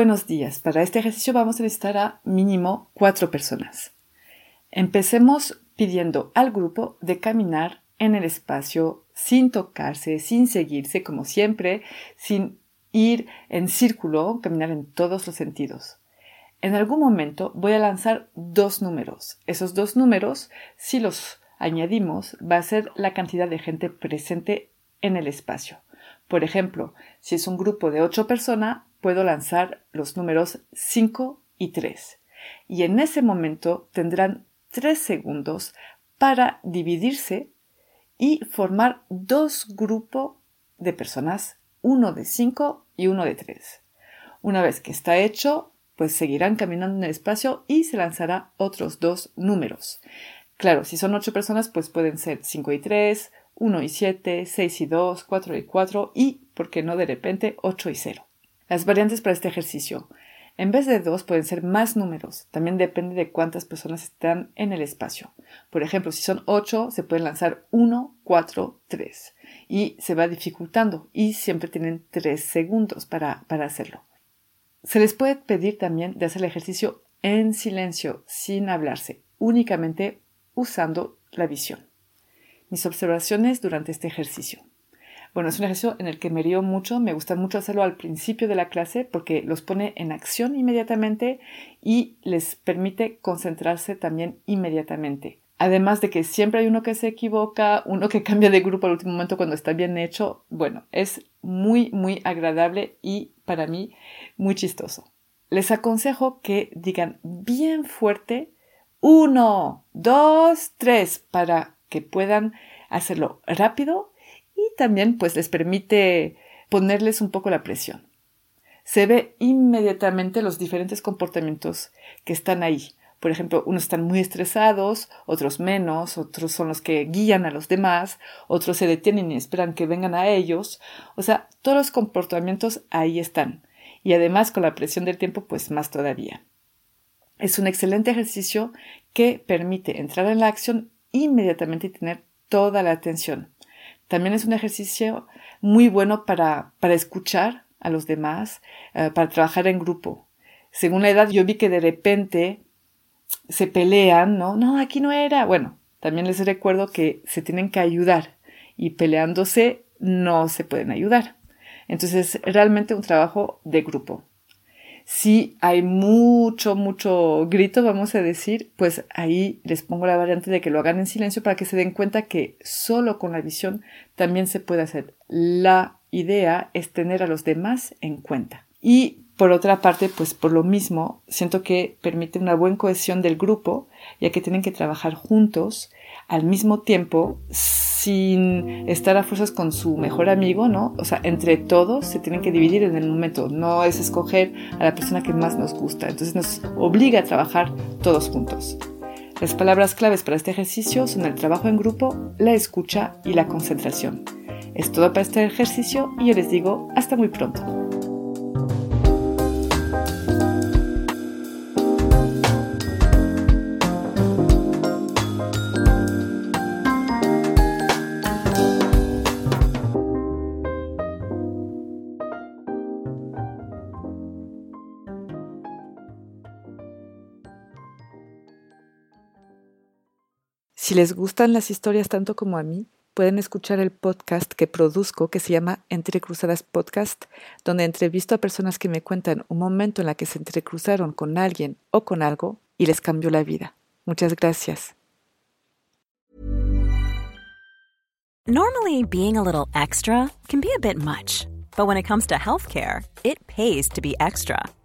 Buenos días. Para este ejercicio vamos a necesitar a mínimo cuatro personas. Empecemos pidiendo al grupo de caminar en el espacio sin tocarse, sin seguirse como siempre, sin ir en círculo, caminar en todos los sentidos. En algún momento voy a lanzar dos números. Esos dos números, si los añadimos, va a ser la cantidad de gente presente en el espacio. Por ejemplo, si es un grupo de ocho personas, puedo lanzar los números 5 y 3. Y en ese momento tendrán 3 segundos para dividirse y formar dos grupos de personas, uno de 5 y uno de 3. Una vez que está hecho, pues seguirán caminando en el espacio y se lanzará otros dos números. Claro, si son 8 personas, pues pueden ser 5 y 3, 1 y 7, 6 y 2, 4 y 4 y, ¿por qué no de repente, 8 y 0? Las variantes para este ejercicio. En vez de dos pueden ser más números. También depende de cuántas personas están en el espacio. Por ejemplo, si son ocho, se pueden lanzar uno, cuatro, tres. Y se va dificultando. Y siempre tienen tres segundos para, para hacerlo. Se les puede pedir también de hacer el ejercicio en silencio, sin hablarse, únicamente usando la visión. Mis observaciones durante este ejercicio. Bueno, es un ejercicio en el que me río mucho, me gusta mucho hacerlo al principio de la clase porque los pone en acción inmediatamente y les permite concentrarse también inmediatamente. Además de que siempre hay uno que se equivoca, uno que cambia de grupo al último momento cuando está bien hecho. Bueno, es muy, muy agradable y para mí muy chistoso. Les aconsejo que digan bien fuerte uno, dos, tres para que puedan hacerlo rápido y también pues les permite ponerles un poco la presión. Se ve inmediatamente los diferentes comportamientos que están ahí. Por ejemplo, unos están muy estresados, otros menos, otros son los que guían a los demás, otros se detienen y esperan que vengan a ellos. O sea, todos los comportamientos ahí están. Y además con la presión del tiempo, pues más todavía. Es un excelente ejercicio que permite entrar en la acción inmediatamente y tener toda la atención. También es un ejercicio muy bueno para, para escuchar a los demás, eh, para trabajar en grupo. Según la edad, yo vi que de repente se pelean, ¿no? No, aquí no era. Bueno, también les recuerdo que se tienen que ayudar y peleándose no se pueden ayudar. Entonces, es realmente un trabajo de grupo. Si hay mucho, mucho grito, vamos a decir, pues ahí les pongo la variante de que lo hagan en silencio para que se den cuenta que solo con la visión también se puede hacer. La idea es tener a los demás en cuenta. Y por otra parte, pues por lo mismo, siento que permite una buena cohesión del grupo, ya que tienen que trabajar juntos al mismo tiempo sin estar a fuerzas con su mejor amigo, ¿no? O sea, entre todos se tienen que dividir en el momento, no es escoger a la persona que más nos gusta, entonces nos obliga a trabajar todos juntos. Las palabras claves para este ejercicio son el trabajo en grupo, la escucha y la concentración. Es todo para este ejercicio y yo les digo hasta muy pronto. Si les gustan las historias tanto como a mí, pueden escuchar el podcast que produzco que se llama Entre Cruzadas Podcast, donde entrevisto a personas que me cuentan un momento en la que se entrecruzaron con alguien o con algo y les cambió la vida. Muchas gracias. Normally being a little extra can be a bit much, but when it comes to healthcare, it pays to be extra.